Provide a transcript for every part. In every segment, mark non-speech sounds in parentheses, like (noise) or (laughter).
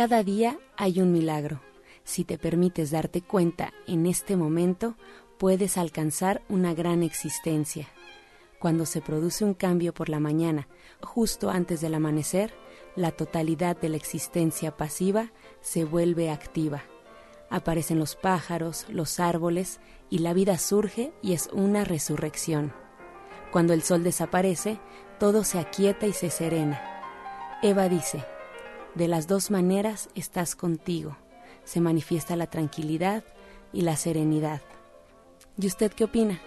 Cada día hay un milagro. Si te permites darte cuenta en este momento, puedes alcanzar una gran existencia. Cuando se produce un cambio por la mañana, justo antes del amanecer, la totalidad de la existencia pasiva se vuelve activa. Aparecen los pájaros, los árboles, y la vida surge y es una resurrección. Cuando el sol desaparece, todo se aquieta y se serena. Eva dice, de las dos maneras estás contigo. Se manifiesta la tranquilidad y la serenidad. ¿Y usted qué opina?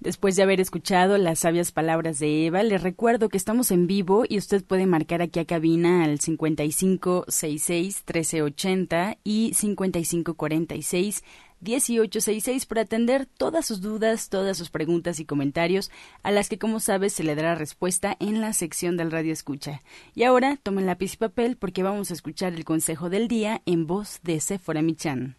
Después de haber escuchado las sabias palabras de Eva, le recuerdo que estamos en vivo y usted puede marcar aquí a cabina al 5566-1380 y 5546 1866 para atender todas sus dudas, todas sus preguntas y comentarios, a las que, como sabes, se le dará respuesta en la sección del Radio Escucha. Y ahora tomen lápiz y papel porque vamos a escuchar el consejo del día en voz de Sephora Michan.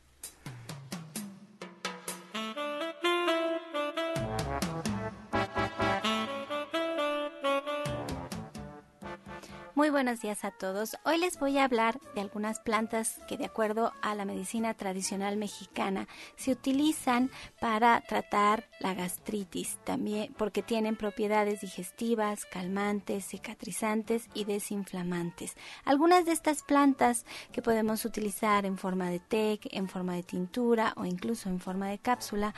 Buenos días a todos. Hoy les voy a hablar de algunas plantas que de acuerdo a la medicina tradicional mexicana se utilizan para tratar la gastritis, también porque tienen propiedades digestivas, calmantes, cicatrizantes y desinflamantes. Algunas de estas plantas que podemos utilizar en forma de té, en forma de tintura o incluso en forma de cápsula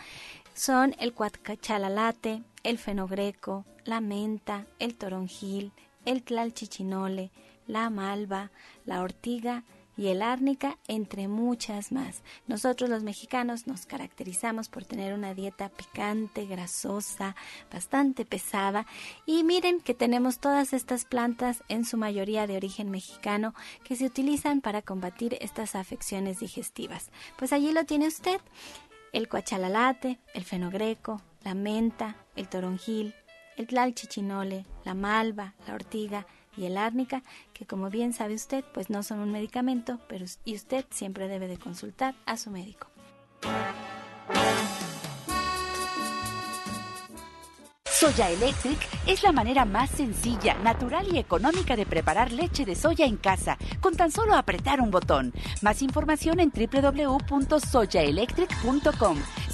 son el cuatcachalalate, el fenogreco, la menta, el toronjil, el tlalchichinole, la malva, la ortiga y el árnica, entre muchas más. Nosotros los mexicanos nos caracterizamos por tener una dieta picante, grasosa, bastante pesada y miren que tenemos todas estas plantas en su mayoría de origen mexicano que se utilizan para combatir estas afecciones digestivas. Pues allí lo tiene usted, el cuachalalate, el fenogreco, la menta, el toronjil, el tlalchichinole, la malva, la ortiga y el árnica, que como bien sabe usted, pues no son un medicamento, pero y usted siempre debe de consultar a su médico. Soya Electric es la manera más sencilla, natural y económica de preparar leche de soya en casa, con tan solo apretar un botón. Más información en www.soyaelectric.com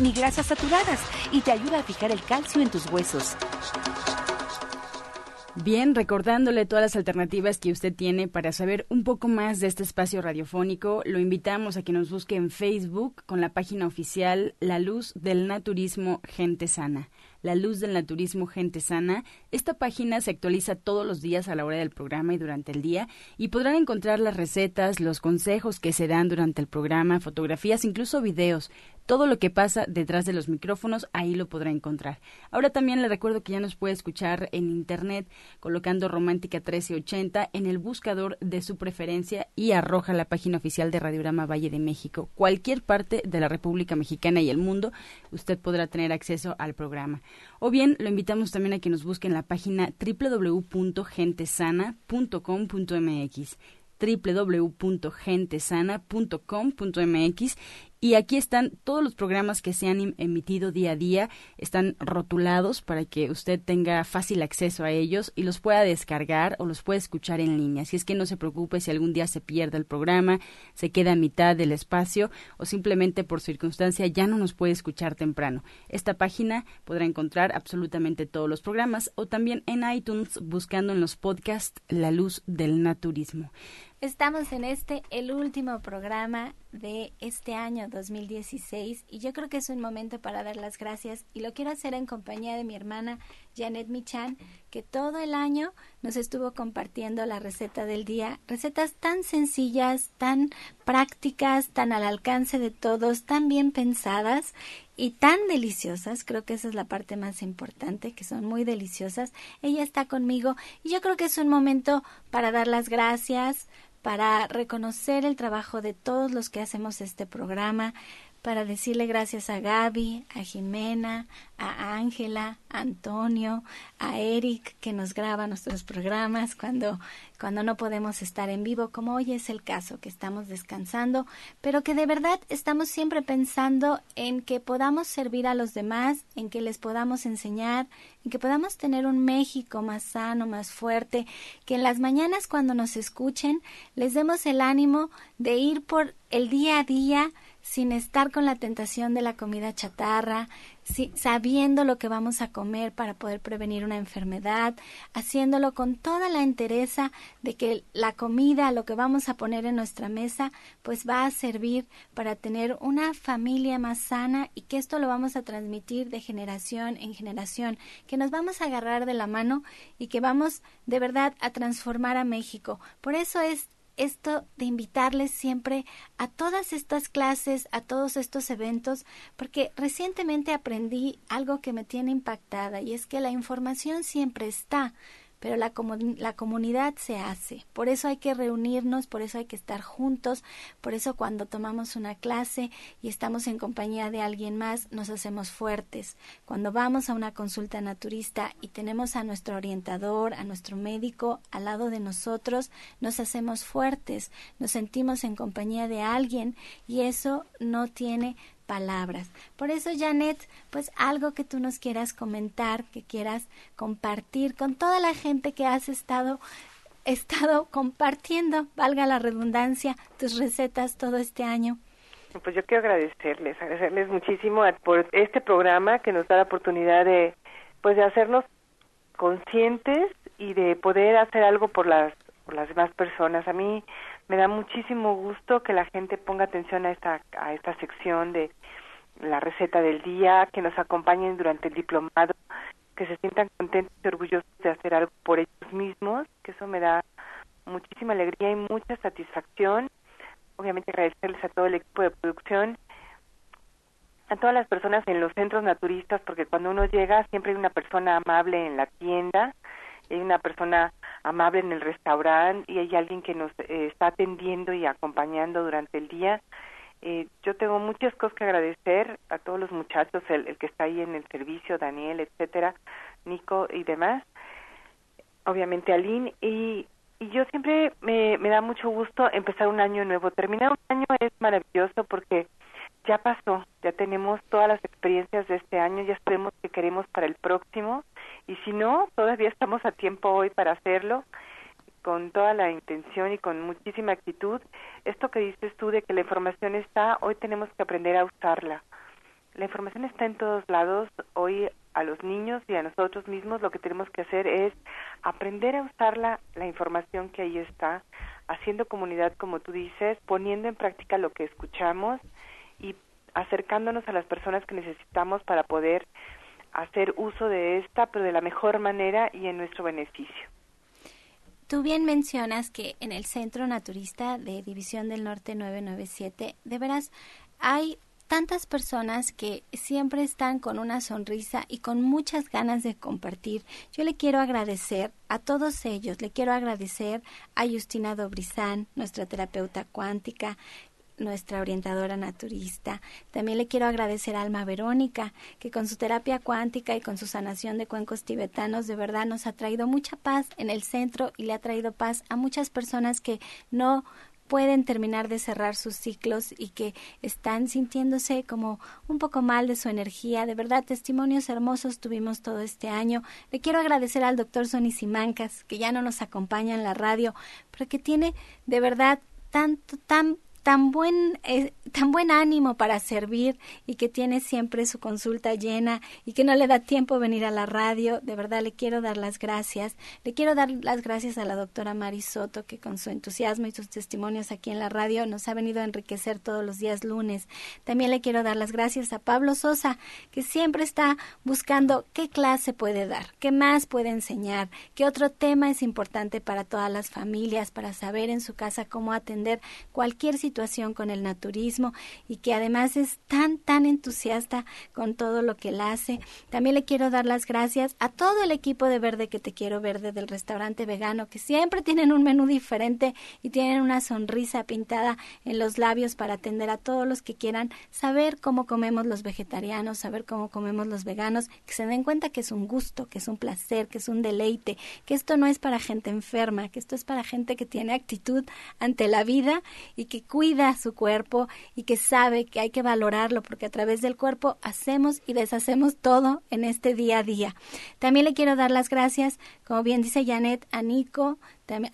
ni grasas saturadas y te ayuda a fijar el calcio en tus huesos. Bien, recordándole todas las alternativas que usted tiene para saber un poco más de este espacio radiofónico, lo invitamos a que nos busque en Facebook con la página oficial La Luz del Naturismo Gente Sana. La Luz del Naturismo Gente Sana. Esta página se actualiza todos los días a la hora del programa y durante el día y podrán encontrar las recetas, los consejos que se dan durante el programa, fotografías, incluso videos. Todo lo que pasa detrás de los micrófonos, ahí lo podrá encontrar. Ahora también le recuerdo que ya nos puede escuchar en internet colocando Romántica 1380 en el buscador de su preferencia y arroja la página oficial de Radiograma Valle de México. Cualquier parte de la República Mexicana y el mundo, usted podrá tener acceso al programa. O bien, lo invitamos también a que nos busque en la página www.gentesana.com.mx www.gentesana.com.mx y aquí están todos los programas que se han emitido día a día, están rotulados para que usted tenga fácil acceso a ellos y los pueda descargar o los pueda escuchar en línea. Así es que no se preocupe si algún día se pierde el programa, se queda a mitad del espacio o simplemente por circunstancia ya no nos puede escuchar temprano. Esta página podrá encontrar absolutamente todos los programas o también en iTunes buscando en los podcasts La Luz del Naturismo. Estamos en este, el último programa de este año 2016 y yo creo que es un momento para dar las gracias y lo quiero hacer en compañía de mi hermana Janet Michan que todo el año nos estuvo compartiendo la receta del día, recetas tan sencillas, tan prácticas, tan al alcance de todos, tan bien pensadas y tan deliciosas, creo que esa es la parte más importante, que son muy deliciosas. Ella está conmigo y yo creo que es un momento para dar las gracias, para reconocer el trabajo de todos los que hacemos este programa, para decirle gracias a Gaby, a Jimena, a Ángela, a Antonio, a Eric que nos graba nuestros programas cuando cuando no podemos estar en vivo, como hoy es el caso, que estamos descansando, pero que de verdad estamos siempre pensando en que podamos servir a los demás, en que les podamos enseñar, en que podamos tener un México más sano, más fuerte, que en las mañanas cuando nos escuchen les demos el ánimo de ir por el día a día sin estar con la tentación de la comida chatarra, sabiendo lo que vamos a comer para poder prevenir una enfermedad, haciéndolo con toda la entereza de que la comida, lo que vamos a poner en nuestra mesa, pues va a servir para tener una familia más sana y que esto lo vamos a transmitir de generación en generación, que nos vamos a agarrar de la mano y que vamos de verdad a transformar a México. Por eso es esto de invitarles siempre a todas estas clases, a todos estos eventos, porque recientemente aprendí algo que me tiene impactada y es que la información siempre está, pero la, la comunidad se hace. Por eso hay que reunirnos, por eso hay que estar juntos, por eso cuando tomamos una clase y estamos en compañía de alguien más, nos hacemos fuertes. Cuando vamos a una consulta naturista y tenemos a nuestro orientador, a nuestro médico al lado de nosotros, nos hacemos fuertes, nos sentimos en compañía de alguien y eso no tiene palabras. Por eso, Janet, pues algo que tú nos quieras comentar, que quieras compartir con toda la gente que has estado estado compartiendo, valga la redundancia, tus recetas todo este año. Pues yo quiero agradecerles, agradecerles muchísimo por este programa que nos da la oportunidad de pues de hacernos conscientes y de poder hacer algo por las por las demás personas. A mí me da muchísimo gusto que la gente ponga atención a esta a esta sección de la receta del día, que nos acompañen durante el diplomado, que se sientan contentos y orgullosos de hacer algo por ellos mismos, que eso me da muchísima alegría y mucha satisfacción. Obviamente agradecerles a todo el equipo de producción, a todas las personas en los centros naturistas, porque cuando uno llega siempre hay una persona amable en la tienda, hay una persona amable en el restaurante y hay alguien que nos eh, está atendiendo y acompañando durante el día. Eh, yo tengo muchas cosas que agradecer a todos los muchachos, el, que está ahí en el servicio, Daniel, etcétera, Nico y demás. Obviamente Aline y yo siempre me da mucho gusto empezar un año nuevo. Terminar un año es maravilloso porque ya pasó, ya tenemos todas las experiencias de este año, ya sabemos qué queremos para el próximo y si no, todavía estamos a tiempo hoy para hacerlo con toda la intención y con muchísima actitud. Esto que dices tú de que la información está, hoy tenemos que aprender a usarla. La información está en todos lados. Hoy a los niños y a nosotros mismos lo que tenemos que hacer es aprender a usar la, la información que ahí está, haciendo comunidad como tú dices, poniendo en práctica lo que escuchamos acercándonos a las personas que necesitamos para poder hacer uso de esta, pero de la mejor manera y en nuestro beneficio. Tú bien mencionas que en el Centro Naturista de División del Norte 997, de veras, hay tantas personas que siempre están con una sonrisa y con muchas ganas de compartir. Yo le quiero agradecer a todos ellos, le quiero agradecer a Justina Dobrizán, nuestra terapeuta cuántica, nuestra orientadora naturista. También le quiero agradecer a Alma Verónica, que con su terapia cuántica y con su sanación de cuencos tibetanos de verdad nos ha traído mucha paz en el centro y le ha traído paz a muchas personas que no pueden terminar de cerrar sus ciclos y que están sintiéndose como un poco mal de su energía. De verdad, testimonios hermosos tuvimos todo este año. Le quiero agradecer al doctor Sonny Simancas, que ya no nos acompaña en la radio, pero que tiene de verdad tanto, tan tan buen, eh, tan buen ánimo para servir y que tiene siempre su consulta llena y que no le da tiempo venir a la radio. De verdad le quiero dar las gracias. Le quiero dar las gracias a la doctora Mari Soto que con su entusiasmo y sus testimonios aquí en la radio nos ha venido a enriquecer todos los días lunes. También le quiero dar las gracias a Pablo Sosa que siempre está buscando qué clase puede dar, qué más puede enseñar, qué otro tema es importante para todas las familias, para saber en su casa cómo atender cualquier situación con el naturismo y que además es tan, tan entusiasta con todo lo que él hace. También le quiero dar las gracias a todo el equipo de Verde que te quiero verde del restaurante vegano, que siempre tienen un menú diferente y tienen una sonrisa pintada en los labios para atender a todos los que quieran saber cómo comemos los vegetarianos, saber cómo comemos los veganos, que se den cuenta que es un gusto, que es un placer, que es un deleite, que esto no es para gente enferma, que esto es para gente que tiene actitud ante la vida y que cuida su cuerpo y que sabe que hay que valorarlo porque a través del cuerpo hacemos y deshacemos todo en este día a día. También le quiero dar las gracias, como bien dice Janet, a Nico,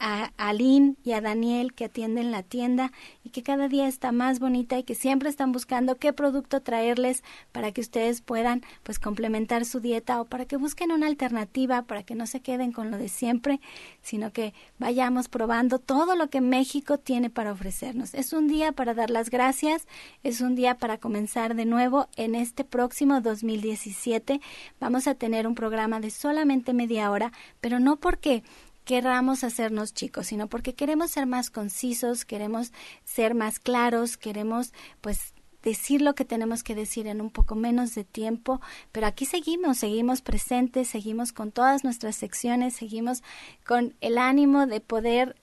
a Aline y a Daniel que atienden la tienda y que cada día está más bonita y que siempre están buscando qué producto traerles para que ustedes puedan pues complementar su dieta o para que busquen una alternativa para que no se queden con lo de siempre, sino que vayamos probando todo lo que México tiene para ofrecernos. Es un día para dar las gracias, es un día para comenzar de nuevo en este próximo 2017. Vamos a tener un programa de solamente media hora, pero no porque queramos hacernos chicos, sino porque queremos ser más concisos, queremos ser más claros, queremos pues decir lo que tenemos que decir en un poco menos de tiempo, pero aquí seguimos, seguimos presentes, seguimos con todas nuestras secciones, seguimos con el ánimo de poder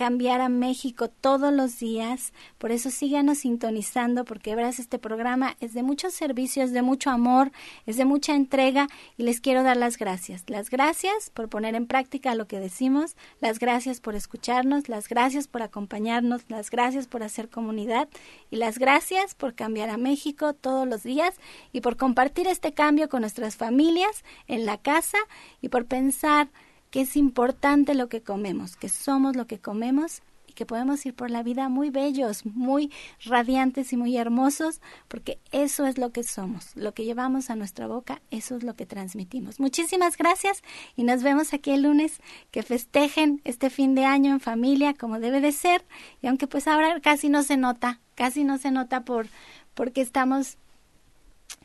cambiar a México todos los días. Por eso síganos sintonizando, porque verás, este programa es de muchos servicios, de mucho amor, es de mucha entrega y les quiero dar las gracias. Las gracias por poner en práctica lo que decimos, las gracias por escucharnos, las gracias por acompañarnos, las gracias por hacer comunidad y las gracias por cambiar a México todos los días y por compartir este cambio con nuestras familias en la casa y por pensar que es importante lo que comemos, que somos lo que comemos y que podemos ir por la vida muy bellos, muy radiantes y muy hermosos, porque eso es lo que somos, lo que llevamos a nuestra boca, eso es lo que transmitimos. Muchísimas gracias y nos vemos aquí el lunes, que festejen este fin de año en familia como debe de ser, y aunque pues ahora casi no se nota, casi no se nota por porque estamos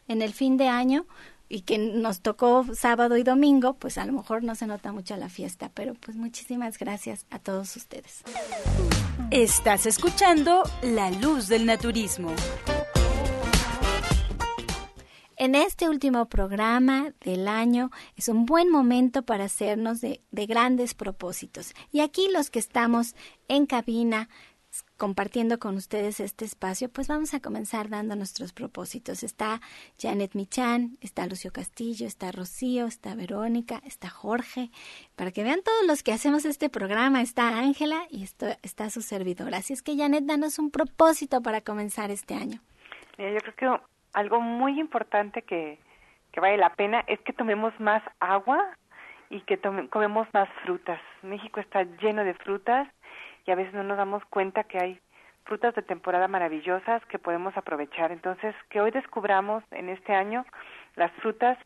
en el fin de año, y que nos tocó sábado y domingo, pues a lo mejor no se nota mucho la fiesta, pero pues muchísimas gracias a todos ustedes. Estás escuchando La Luz del Naturismo. En este último programa del año es un buen momento para hacernos de, de grandes propósitos. Y aquí los que estamos en cabina compartiendo con ustedes este espacio, pues vamos a comenzar dando nuestros propósitos. Está Janet Michan, está Lucio Castillo, está Rocío, está Verónica, está Jorge, para que vean todos los que hacemos este programa, está Ángela y esto, está su servidora. Así es que Janet, danos un propósito para comenzar este año. yo creo que algo muy importante que, que vale la pena es que tomemos más agua y que comemos más frutas. México está lleno de frutas y a veces no nos damos cuenta que hay frutas de temporada maravillosas que podemos aprovechar. Entonces, que hoy descubramos en este año las frutas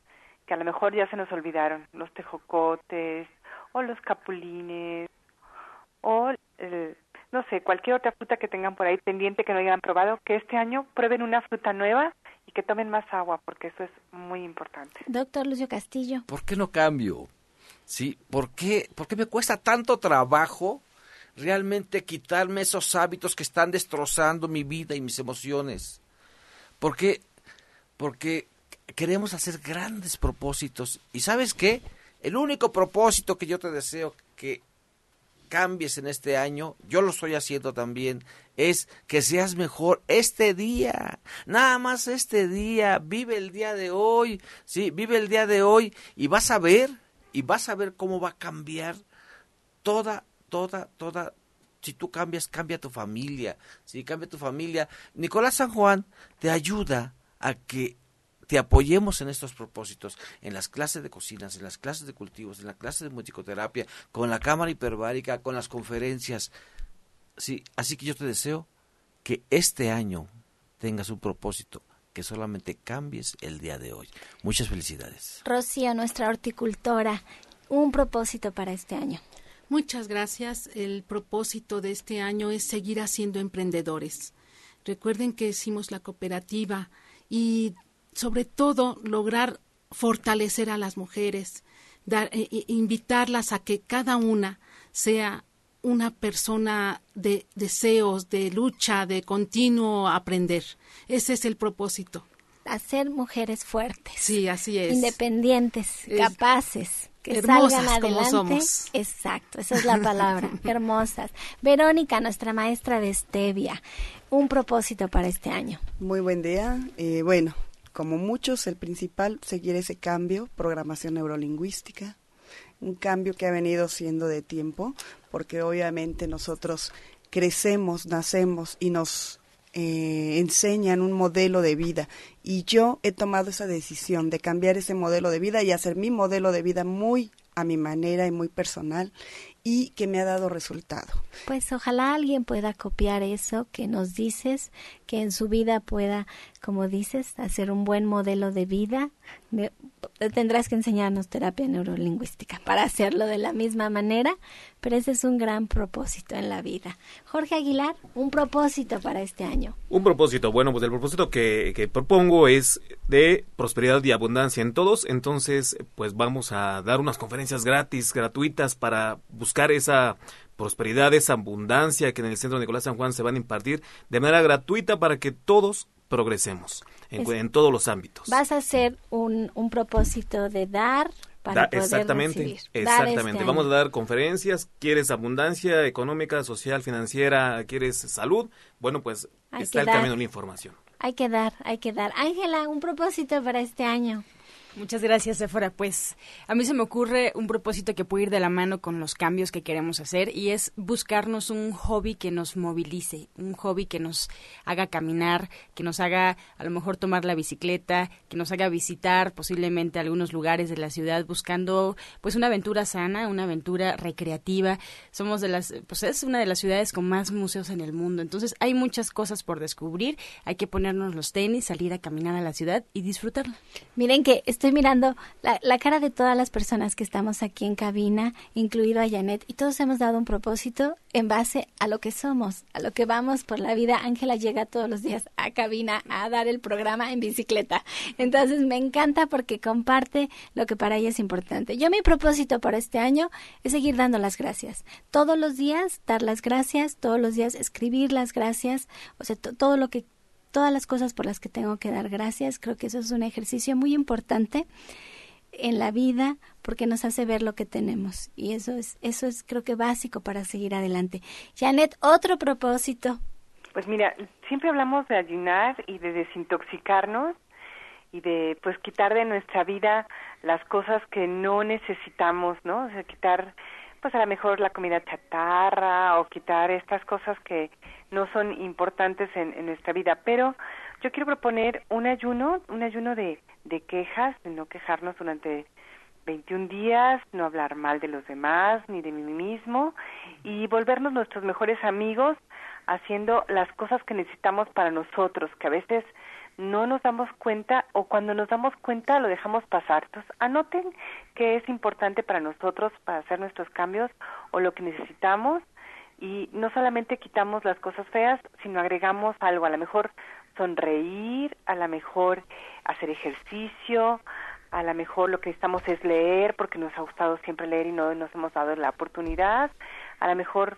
que a lo mejor ya se nos olvidaron, los tejocotes o los capulines o no sé, cualquier otra fruta que tengan por ahí pendiente que no hayan probado, que este año prueben una fruta nueva y que tomen más agua, porque eso es muy importante. Doctor Lucio Castillo. ¿Por qué no cambio? Sí, ¿por qué, ¿por qué me cuesta tanto trabajo realmente quitarme esos hábitos que están destrozando mi vida y mis emociones. Porque, porque queremos hacer grandes propósitos. ¿Y sabes qué? El único propósito que yo te deseo que cambies en este año, yo lo estoy haciendo también, es que seas mejor este día, nada más este día, vive el día de hoy, sí, vive el día de hoy y vas a ver, y vas a ver cómo va a cambiar toda, toda, toda, si tú cambias, cambia tu familia, si cambia tu familia. Nicolás San Juan te ayuda a que te apoyemos en estos propósitos, en las clases de cocinas, en las clases de cultivos, en la clase de musicoterapia, con la cámara hiperbárica, con las conferencias. Sí, así que yo te deseo que este año tengas un propósito, que solamente cambies el día de hoy. Muchas felicidades. Rocío, nuestra horticultora, un propósito para este año. Muchas gracias. El propósito de este año es seguir haciendo emprendedores. Recuerden que hicimos la cooperativa y sobre todo lograr fortalecer a las mujeres, dar, eh, invitarlas a que cada una sea una persona de deseos, de lucha, de continuo aprender. Ese es el propósito. Hacer mujeres fuertes. Sí, así es. Independientes, capaces, que salgan adelante. Exacto, esa es la palabra. (laughs) hermosas. Verónica, nuestra maestra de Stevia, un propósito para este año. Muy buen día. Eh, bueno, como muchos, el principal, seguir ese cambio, programación neurolingüística, un cambio que ha venido siendo de tiempo, porque obviamente nosotros crecemos, nacemos y nos eh, enseñan un modelo de vida. Y yo he tomado esa decisión de cambiar ese modelo de vida y hacer mi modelo de vida muy a mi manera y muy personal y que me ha dado resultado. Pues ojalá alguien pueda copiar eso que nos dices, que en su vida pueda, como dices, hacer un buen modelo de vida. Tendrás que enseñarnos terapia neurolingüística para hacerlo de la misma manera, pero ese es un gran propósito en la vida. Jorge Aguilar, un propósito para este año. Un propósito, bueno, pues el propósito que, que propongo es de prosperidad y abundancia en todos, entonces pues vamos a dar unas conferencias gratis, gratuitas para buscar esa prosperidad, esa abundancia que en el Centro Nicolás San Juan se van a impartir de manera gratuita para que todos progresemos en, todos los ámbitos. Vas a hacer un, un propósito de dar para poder exactamente, recibir. Exactamente. Este Vamos a dar conferencias. ¿Quieres abundancia económica, social, financiera? ¿Quieres salud? Bueno, pues está el camino de la información. Hay que dar, hay que dar. Ángela, un propósito para este año. Muchas gracias, Sephora. Pues a mí se me ocurre un propósito que puede ir de la mano con los cambios que queremos hacer y es buscarnos un hobby que nos movilice, un hobby que nos haga caminar, que nos haga a lo mejor tomar la bicicleta, que nos haga visitar posiblemente algunos lugares de la ciudad buscando pues una aventura sana, una aventura recreativa. Somos de las, pues es una de las ciudades con más museos en el mundo. Entonces hay muchas cosas por descubrir. Hay que ponernos los tenis, salir a caminar a la ciudad y disfrutarla. Miren que estoy mirando la, cara de todas las personas que estamos aquí en cabina, incluido a Janet, y todos hemos dado un propósito en base a lo que somos, a lo que vamos por la vida. Ángela llega todos los días a cabina a dar el programa en bicicleta. Entonces me encanta porque comparte lo que para ella es importante. Yo mi propósito para este año es seguir dando las gracias. Todos los días dar las gracias, todos los días escribir las gracias, o sea, todo lo que todas las cosas por las que tengo que dar gracias. Creo que eso es un ejercicio muy importante en la vida porque nos hace ver lo que tenemos y eso es eso es creo que básico para seguir adelante. Janet, otro propósito. Pues mira, siempre hablamos de ayunar y de desintoxicarnos y de pues quitar de nuestra vida las cosas que no necesitamos, ¿no? O sea, quitar pues a lo mejor la comida chatarra o quitar estas cosas que no son importantes en, en nuestra vida. Pero yo quiero proponer un ayuno, un ayuno de, de quejas, de no quejarnos durante 21 días, no hablar mal de los demás ni de mí mismo y volvernos nuestros mejores amigos haciendo las cosas que necesitamos para nosotros, que a veces no nos damos cuenta o cuando nos damos cuenta lo dejamos pasar. Entonces, anoten qué es importante para nosotros para hacer nuestros cambios o lo que necesitamos. Y no solamente quitamos las cosas feas, sino agregamos algo, a lo mejor sonreír, a lo mejor hacer ejercicio, a lo mejor lo que estamos es leer porque nos ha gustado siempre leer y no nos hemos dado la oportunidad, a lo mejor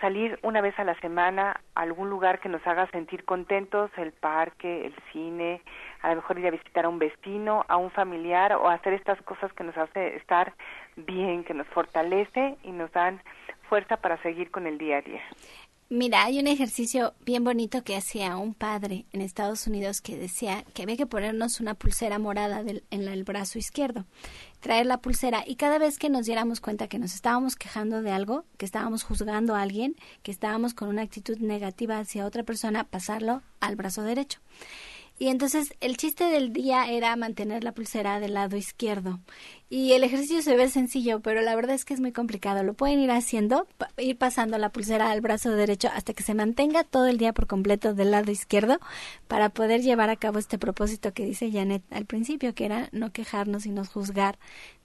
salir una vez a la semana a algún lugar que nos haga sentir contentos, el parque, el cine, a lo mejor ir a visitar a un vecino, a un familiar o hacer estas cosas que nos hace estar bien, que nos fortalece y nos dan fuerza para seguir con el día a día. Mira, hay un ejercicio bien bonito que hacía un padre en Estados Unidos que decía que había que ponernos una pulsera morada en el brazo izquierdo, traer la pulsera y cada vez que nos diéramos cuenta que nos estábamos quejando de algo, que estábamos juzgando a alguien, que estábamos con una actitud negativa hacia otra persona, pasarlo al brazo derecho. Y entonces el chiste del día era mantener la pulsera del lado izquierdo. Y el ejercicio se ve sencillo, pero la verdad es que es muy complicado. Lo pueden ir haciendo, ir pasando la pulsera al brazo derecho hasta que se mantenga todo el día por completo del lado izquierdo para poder llevar a cabo este propósito que dice Janet al principio, que era no quejarnos y no juzgar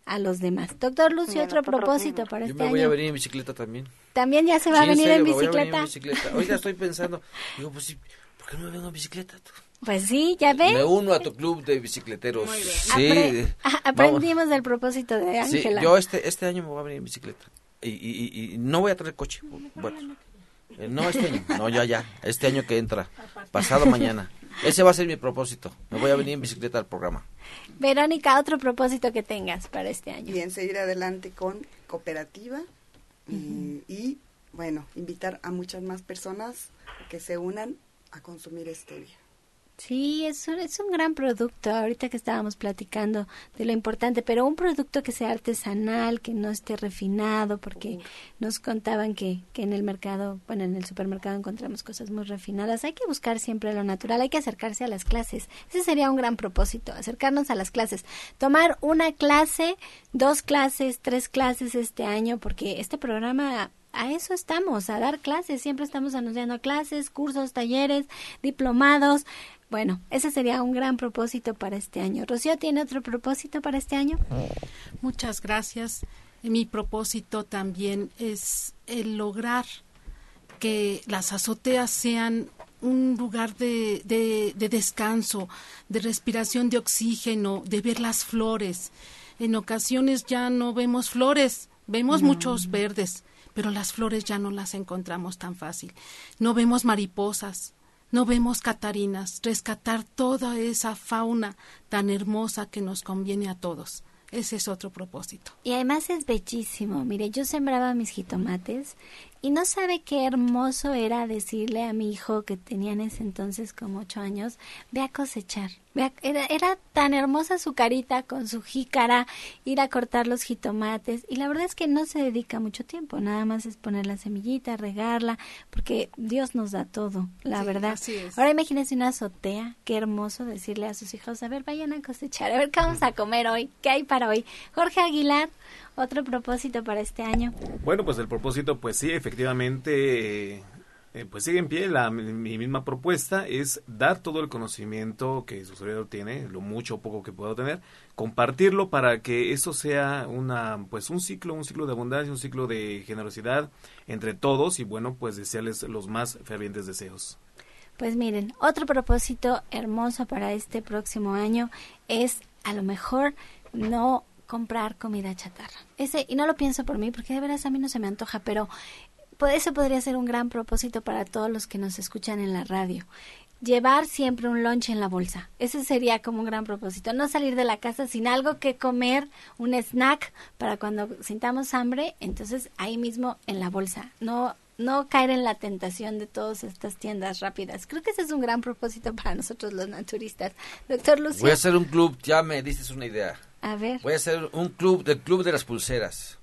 a los demás. Doctor Lucio, otro propósito para este año. Yo me voy a venir en bicicleta también. También ya se va a venir en, bicicleta? en bicicleta. Oiga, (laughs) estoy pensando, digo, pues sí, ¿por qué no me vengo en bicicleta? Pues sí, ya ves. Me uno a tu club de bicicleteros. Sí. aprendimos del propósito de Ángela. Sí, yo este, este año me voy a venir en bicicleta. Y, y, y, no voy a traer coche. Bueno, eh, no este año. No, ya, ya. Este año que entra. Pasado mañana. Ese va a ser mi propósito. Me voy a venir en bicicleta al programa. Verónica, otro propósito que tengas para este año. Bien, seguir adelante con cooperativa y, bueno, invitar a muchas más personas que se unan a consumir stevia. Sí, es un, es un gran producto, ahorita que estábamos platicando de lo importante, pero un producto que sea artesanal, que no esté refinado, porque nos contaban que, que en el mercado, bueno, en el supermercado encontramos cosas muy refinadas. Hay que buscar siempre lo natural, hay que acercarse a las clases. Ese sería un gran propósito, acercarnos a las clases. Tomar una clase, dos clases, tres clases este año, porque este programa a eso estamos, a dar clases. Siempre estamos anunciando clases, cursos, talleres, diplomados. Bueno, ese sería un gran propósito para este año. Rocío, ¿tiene otro propósito para este año? Muchas gracias. Mi propósito también es el lograr que las azoteas sean un lugar de, de, descanso, de respiración de oxígeno, de ver las flores. En ocasiones ya no vemos flores, vemos muchos verdes, pero las flores ya no las encontramos tan fácil. No vemos mariposas, no vemos catarinas, rescatar toda esa fauna tan hermosa que nos conviene a todos. Ese es otro propósito. Y además es bellísimo. Mire, yo sembraba mis jitomates y no sabe qué hermoso era decirle a mi hijo que tenía en ese entonces como ocho años, ve a cosechar. Era, era tan hermosa su carita con su jícara, ir a cortar los jitomates. Y la verdad es que no se dedica mucho tiempo, nada más es poner la semillita, regarla, porque Dios nos da todo, la verdad. Ahora imagínense una azotea, qué hermoso decirle a sus hijos, a ver, vayan a cosechar, a ver qué vamos a comer hoy, qué hay para hoy. Jorge Aguilar, otro propósito para este año. Bueno, pues el propósito, pues sí, efectivamente, eh, eh, pues sigue en pie. La, mi misma propuesta es dar todo el conocimiento que su servidor tiene, lo mucho o poco que pueda tener, compartirlo para que eso sea una, pues un ciclo, un ciclo de abundancia, un ciclo de generosidad entre todos y bueno, pues desearles los más fervientes deseos. Pues miren, otro propósito hermoso para este próximo año es a lo mejor no comprar comida chatarra. Ese, y no lo pienso por mí, porque de veras a mí no se me antoja, pero ese podría ser un gran propósito para todos los que nos escuchan en la radio. Llevar siempre un lunch en la bolsa. Ese sería como un gran propósito. No salir de la casa sin algo que comer, un snack para cuando sintamos hambre, entonces ahí mismo en la bolsa. No no caer en la tentación de todas estas tiendas rápidas. Creo que ese es un gran propósito para nosotros los naturistas. Doctor Lucio. Voy a hacer un club, ya me dices una idea. A ver. Voy a hacer un club del club de las pulseras.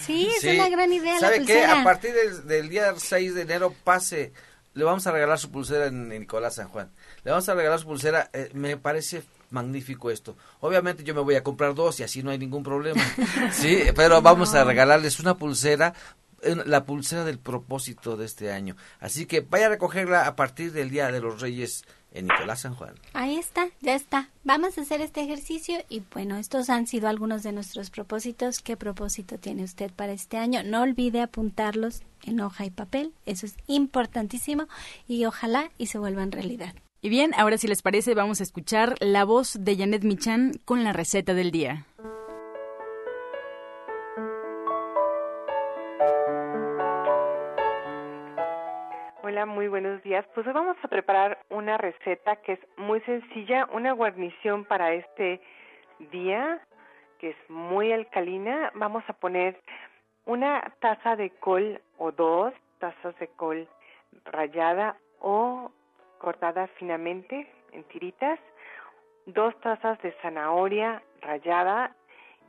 Sí, es una gran idea ¿Sabe la qué? A partir del, día 6 de enero pase, le vamos a regalar su pulsera en, Nicolás San Juan. Le vamos a regalar su pulsera, eh, me parece magnífico esto. Obviamente yo me voy a comprar dos y así no hay ningún problema. (laughs) sí, pero vamos a regalarles una pulsera la pulsera del propósito de este año. Así que vaya a recogerla a partir del Día de los Reyes en Nicolás San Juan. Ahí está, ya está. Vamos a hacer este ejercicio y bueno, estos han sido algunos de nuestros propósitos. ¿Qué propósito tiene usted para este año? No olvide apuntarlos en hoja y papel, eso es importantísimo y ojalá y se vuelvan realidad. Y bien, ahora si les parece vamos a escuchar la voz de Janet Michan con la receta del día. Muy buenos días. Pues hoy vamos a preparar una receta que es muy sencilla, una guarnición para este día que es muy alcalina. Vamos a poner una taza de col o dos tazas de col rallada o cortada finamente en tiritas, dos tazas de zanahoria rallada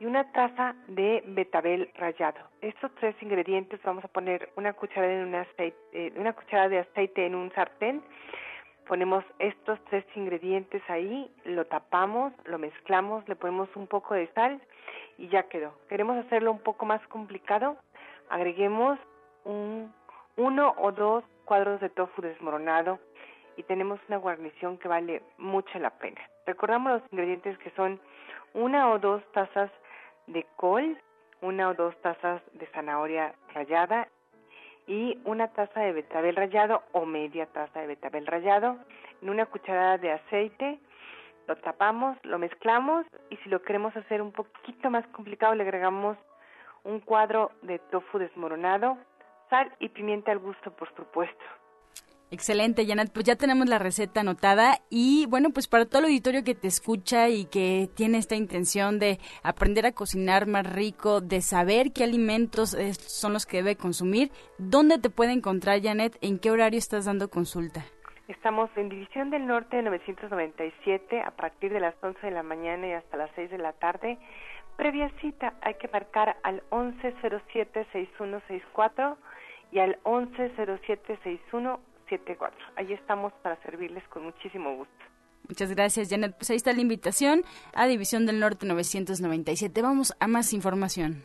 y una taza de betabel rallado. Estos tres ingredientes vamos a poner una cucharada, en un aceite, eh, una cucharada de aceite en un sartén. Ponemos estos tres ingredientes ahí, lo tapamos, lo mezclamos, le ponemos un poco de sal y ya quedó. Queremos hacerlo un poco más complicado, agreguemos un, uno o dos cuadros de tofu desmoronado y tenemos una guarnición que vale mucho la pena. Recordamos los ingredientes que son una o dos tazas de col, una o dos tazas de zanahoria rallada y una taza de betabel rallado o media taza de betabel rallado en una cucharada de aceite. Lo tapamos, lo mezclamos y si lo queremos hacer un poquito más complicado le agregamos un cuadro de tofu desmoronado, sal y pimienta al gusto, por supuesto. Excelente, Janet. Pues ya tenemos la receta anotada y bueno, pues para todo el auditorio que te escucha y que tiene esta intención de aprender a cocinar más rico, de saber qué alimentos son los que debe consumir, ¿dónde te puede encontrar, Janet? ¿En qué horario estás dando consulta? Estamos en División del Norte 997 a partir de las 11 de la mañana y hasta las 6 de la tarde. Previa cita hay que marcar al 1107-6164 y al 1107-61 74. Ahí estamos para servirles con muchísimo gusto. Muchas gracias, Janet. Pues ahí está la invitación a División del Norte 997. Vamos a más información.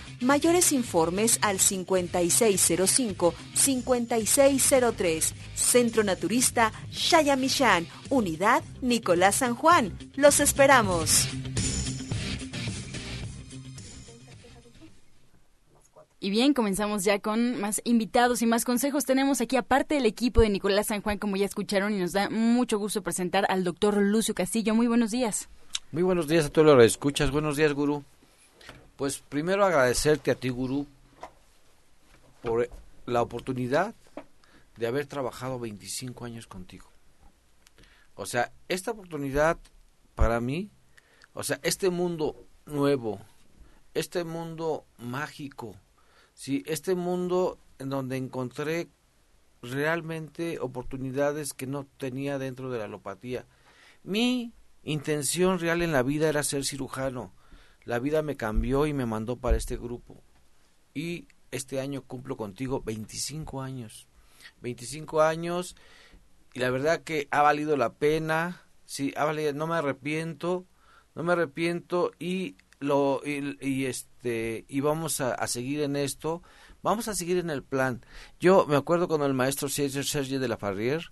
Mayores informes al 5605-5603. Centro Naturista Shayamishan, Unidad Nicolás San Juan. Los esperamos. Y bien, comenzamos ya con más invitados y más consejos. Tenemos aquí, aparte del equipo de Nicolás San Juan, como ya escucharon, y nos da mucho gusto presentar al doctor Lucio Castillo. Muy buenos días. Muy buenos días a todos los que escuchas. Buenos días, gurú. Pues primero agradecerte a ti, gurú, por la oportunidad de haber trabajado 25 años contigo. O sea, esta oportunidad para mí, o sea, este mundo nuevo, este mundo mágico, Sí, este mundo en donde encontré realmente oportunidades que no tenía dentro de la alopatía. Mi intención real en la vida era ser cirujano. La vida me cambió y me mandó para este grupo. Y este año cumplo contigo 25 años. 25 años y la verdad que ha valido la pena. Sí, ha valido, no me arrepiento, no me arrepiento y lo y, este y vamos a, seguir en esto vamos a seguir en el plan yo me acuerdo cuando el maestro Serge de la Farrier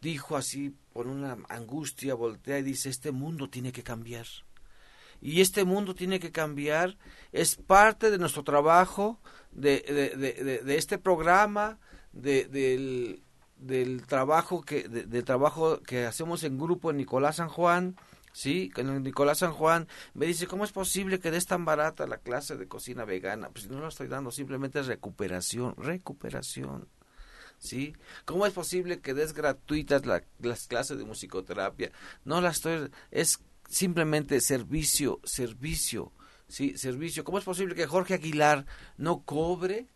dijo así por una angustia voltea y dice este mundo tiene que cambiar y este mundo tiene que cambiar es parte de nuestro trabajo de, de, de, este programa del, del trabajo que del trabajo que hacemos en grupo en Nicolás San Juan Sí, con Nicolás San Juan me dice, ¿cómo es posible que des tan barata la clase de cocina vegana? Pues no lo estoy dando, simplemente recuperación, recuperación. ¿Sí? ¿Cómo es posible que des gratuitas las clases de musicoterapia? No las estoy, es simplemente servicio, servicio, ¿sí? Servicio. ¿Cómo es posible que Jorge Aguilar no cobre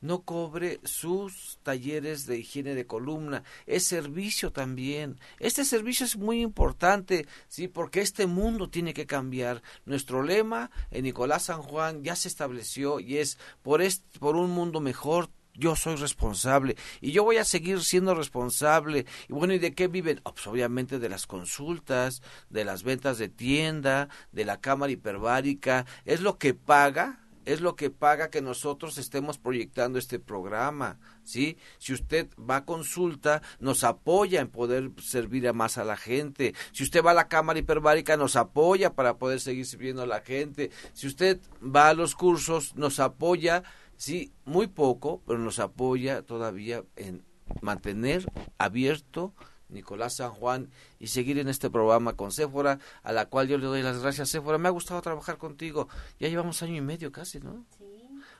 no cobre sus talleres de higiene de columna. Es servicio también. Este servicio es muy importante, sí, porque este mundo tiene que cambiar. Nuestro lema en Nicolás San Juan ya se estableció y es por este, por un mundo mejor yo soy responsable y yo voy a seguir siendo responsable. Y bueno, ¿y de qué viven? Oh, pues obviamente de las consultas, de las ventas de tienda, de la cámara hiperbárica. Es lo que paga es lo que paga que nosotros estemos proyectando este programa, ¿sí? Si usted va a consulta, nos apoya en poder servir a más a la gente. Si usted va a la cámara hiperbárica, nos apoya para poder seguir sirviendo a la gente. Si usted va a los cursos, nos apoya, sí, muy poco, pero nos apoya todavía en mantener abierto Nicolás San Juan y seguir en este programa con Séfora, a la cual yo le doy las gracias. Séfora, me ha gustado trabajar contigo. Ya llevamos año y medio casi, ¿no? Sí.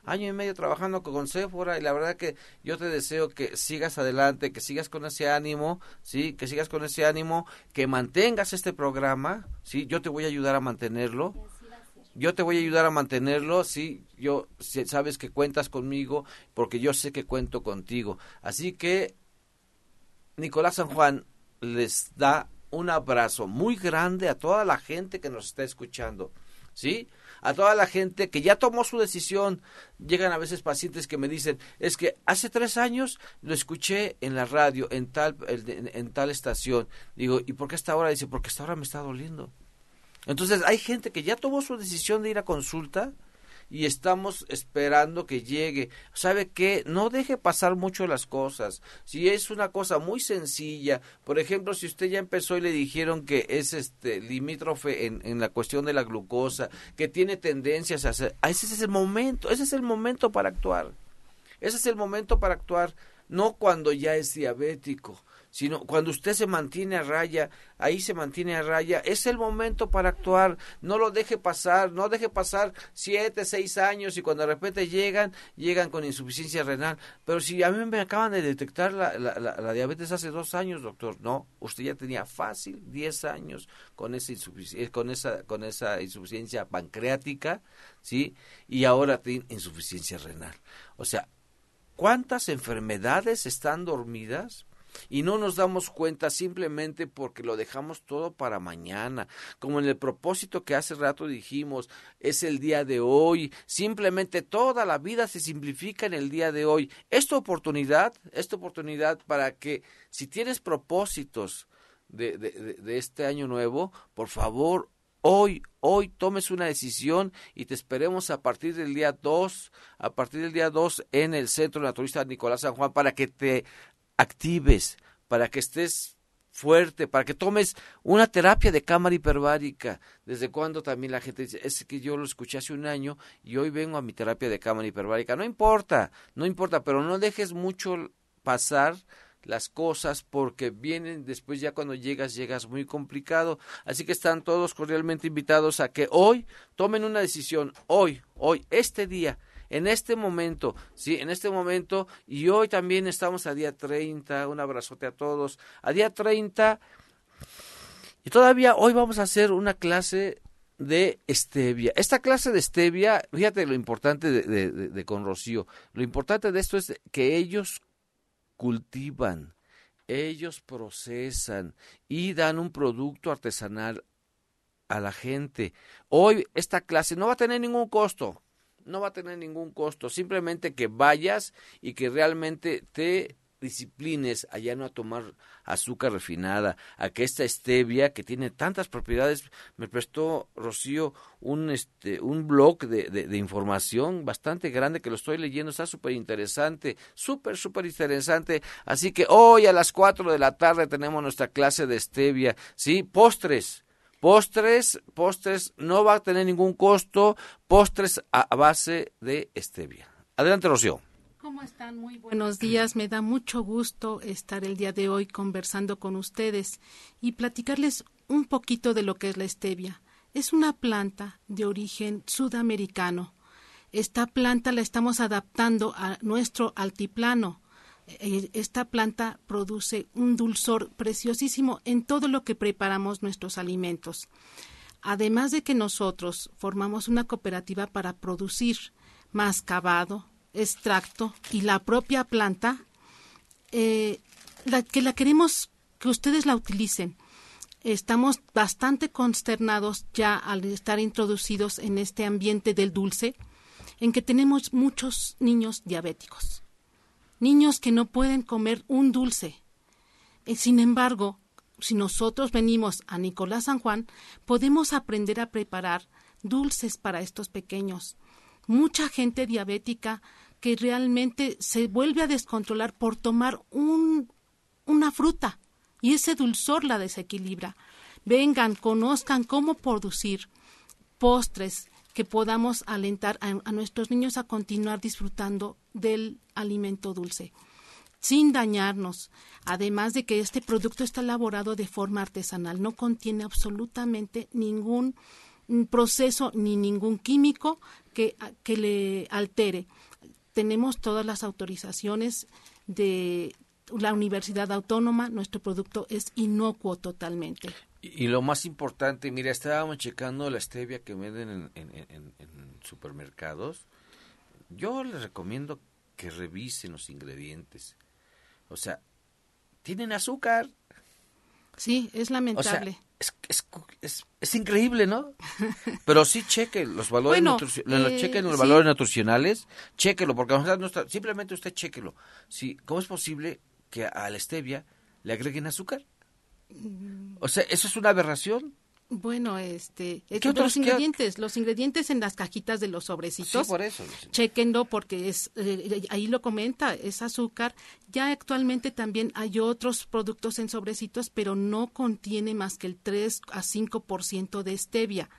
Año y medio trabajando con Séfora y la verdad que yo te deseo que sigas adelante, que sigas con ese ánimo, ¿sí? Que sigas con ese ánimo, que mantengas este programa, ¿sí? Yo te voy a ayudar a mantenerlo. Yo te voy a ayudar a mantenerlo, sí, yo sabes que cuentas conmigo porque yo sé que cuento contigo. Así que Nicolás San Juan les da un abrazo muy grande a toda la gente que nos está escuchando, ¿sí? A toda la gente que ya tomó su decisión. Llegan a veces pacientes que me dicen, es que hace tres años lo escuché en la radio, en tal, en, tal estación. Digo, ¿y por qué hasta ahora? Dice, porque hasta ahora me está doliendo. Entonces hay gente que ya tomó su decisión de ir a consulta, y estamos esperando que llegue. ¿Sabe qué? No deje pasar mucho las cosas. Si es una cosa muy sencilla, por ejemplo, si usted ya empezó y le dijeron que es este limítrofe en, en la cuestión de la glucosa, que tiene tendencias a hacer, ese es el momento, ese es el momento para actuar. Ese es el momento para actuar, no cuando ya es diabético sino cuando usted se mantiene a raya, ahí se mantiene a raya, es el momento para actuar, no lo deje pasar, no deje pasar siete, seis años y cuando de repente llegan, llegan con insuficiencia renal, pero si a mí me acaban de detectar la, la, diabetes hace dos años, doctor, no, usted ya tenía fácil diez años con esa insuficiencia, con esa, con esa insuficiencia pancreática, ¿sí? Y ahora tiene insuficiencia renal. O sea, ¿cuántas enfermedades están dormidas? Y no nos damos cuenta simplemente porque lo dejamos todo para mañana, como en el propósito que hace rato dijimos, es el día de hoy, simplemente toda la vida se simplifica en el día de hoy. Esta oportunidad, esta oportunidad para que si tienes propósitos de, de, de este año nuevo, por favor, hoy, hoy tomes una decisión y te esperemos a partir del día 2, a partir del día 2 en el Centro Naturista Nicolás San Juan para que te actives, para que estés fuerte, para que tomes una terapia de cámara hiperbárica. Desde cuando también la gente dice, es que yo lo escuché hace un año y hoy vengo a mi terapia de cámara hiperbárica. No importa, no importa, pero no dejes mucho pasar las cosas porque vienen después ya cuando llegas llegas muy complicado así que están todos cordialmente invitados a que hoy tomen una decisión hoy hoy este día en este momento, sí, en este momento, y hoy también estamos a día 30, un abrazote a todos, a día 30, y todavía hoy vamos a hacer una clase de stevia. Esta clase de stevia, fíjate lo importante de, de, de, con Rocío, lo importante de esto es que ellos cultivan, ellos procesan y dan un producto artesanal a la gente. Hoy esta clase no va a tener ningún costo no va a tener ningún costo, simplemente que vayas y que realmente te disciplines a ya no a tomar azúcar refinada, a que esta stevia que tiene tantas propiedades, me prestó Rocío un este un blog de, de, información bastante grande que lo estoy leyendo, está súper interesante, súper, súper interesante, así que hoy a las cuatro de la tarde tenemos nuestra clase de stevia, ¿sí? Postres, Postres, postres, no va a tener ningún costo, postres a base de stevia. Adelante, Rocío. ¿Cómo están? Muy buenos días. Me da mucho gusto estar el día de hoy conversando con ustedes y platicarles un poquito de lo que es la stevia. Es una planta de origen sudamericano. Esta planta la estamos adaptando a nuestro altiplano. Eh, esta planta produce un dulzor preciosísimo en todo lo que preparamos nuestros alimentos. Además de que nosotros formamos una cooperativa para producir mascabado, extracto y la propia planta, eh, la, que la queremos que ustedes la utilicen estamos bastante consternados ya al estar introducidos en este ambiente del dulce, en que tenemos muchos niños diabéticos, niños que no pueden comer un dulce. Y sin embargo, si nosotros venimos a Nicolás San Juan, podemos aprender a preparar dulces para estos pequeños. Mucha gente diabética que realmente se vuelve a descontrolar por tomar un, una fruta y ese dulzor la desequilibra. Vengan, conozcan cómo producir postres que podamos alentar a, nuestros niños a continuar disfrutando del alimento dulce sin dañarnos, además de que este producto está elaborado de forma artesanal, no contiene absolutamente ningún proceso ni ningún químico que, que le altere. Tenemos todas las autorizaciones de, la Universidad Autónoma, nuestro producto es inocuo totalmente. Y, lo más importante, mira, estábamos checando la stevia que venden en, supermercados. Yo les recomiendo que revisen los ingredientes. O sea, tienen azúcar. Sí, es lamentable. es, es, es, increíble, ¿no? (laughs) Pero sí cheque los valores, eh, chequen los valores nutricionales, chequelo, porque simplemente usted chequelo. Si, ¿Cómo es posible que a la stevia le agreguen azúcar. O sea, eso es una aberración. Bueno, este, ¿Qué los ingredientes, los ingredientes en las cajitas de los sobrecitos. Sí, por eso. Chequenlo porque es, eh, ahí lo comenta, es azúcar. Ya actualmente también hay otros productos en sobrecitos, pero no contiene más que el 3 a 5% de stevia.